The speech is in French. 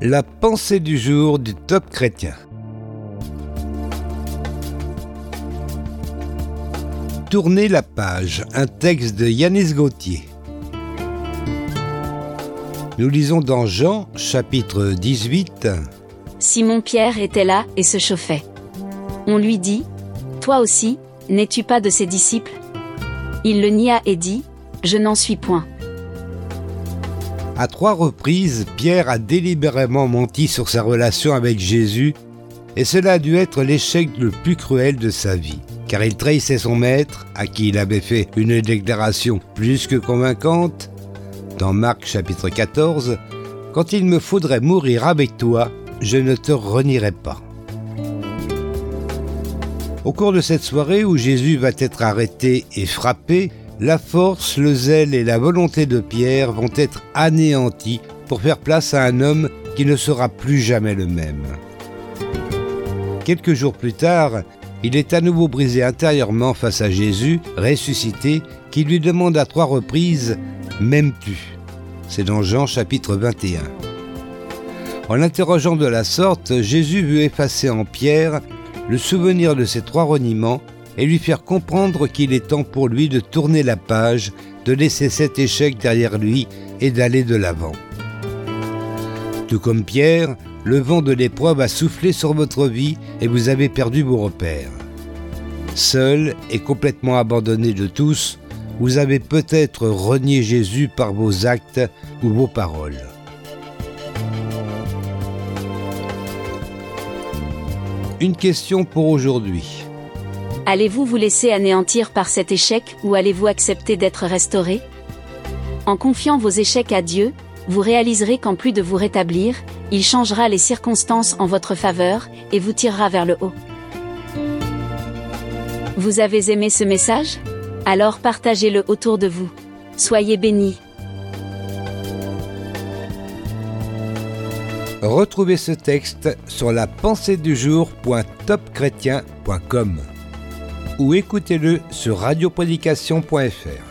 La pensée du jour du top chrétien. Tournez la page, un texte de Yanis Gauthier. Nous lisons dans Jean chapitre 18. Simon-Pierre était là et se chauffait. On lui dit, Toi aussi, n'es-tu pas de ses disciples? Il le nia et dit, Je n'en suis point. À trois reprises, Pierre a délibérément menti sur sa relation avec Jésus, et cela a dû être l'échec le plus cruel de sa vie, car il trahissait son maître, à qui il avait fait une déclaration plus que convaincante, dans Marc chapitre 14, Quand il me faudrait mourir avec toi, je ne te renierai pas. Au cours de cette soirée où Jésus va être arrêté et frappé, la force, le zèle et la volonté de Pierre vont être anéantis pour faire place à un homme qui ne sera plus jamais le même. Quelques jours plus tard, il est à nouveau brisé intérieurement face à Jésus, ressuscité, qui lui demande à trois reprises ⁇ M'aimes-tu ?⁇ C'est dans Jean chapitre 21. En l'interrogeant de la sorte, Jésus veut effacer en Pierre le souvenir de ces trois reniements et lui faire comprendre qu'il est temps pour lui de tourner la page, de laisser cet échec derrière lui et d'aller de l'avant. Tout comme Pierre, le vent de l'épreuve a soufflé sur votre vie et vous avez perdu vos repères. Seul et complètement abandonné de tous, vous avez peut-être renié Jésus par vos actes ou vos paroles. Une question pour aujourd'hui. Allez-vous vous laisser anéantir par cet échec ou allez-vous accepter d'être restauré? En confiant vos échecs à Dieu, vous réaliserez qu'en plus de vous rétablir, il changera les circonstances en votre faveur et vous tirera vers le haut. Vous avez aimé ce message? Alors partagez-le autour de vous. Soyez bénis. Retrouvez ce texte sur la pensée du jour.topchrétien.com ou écoutez-le sur radioprédication.fr.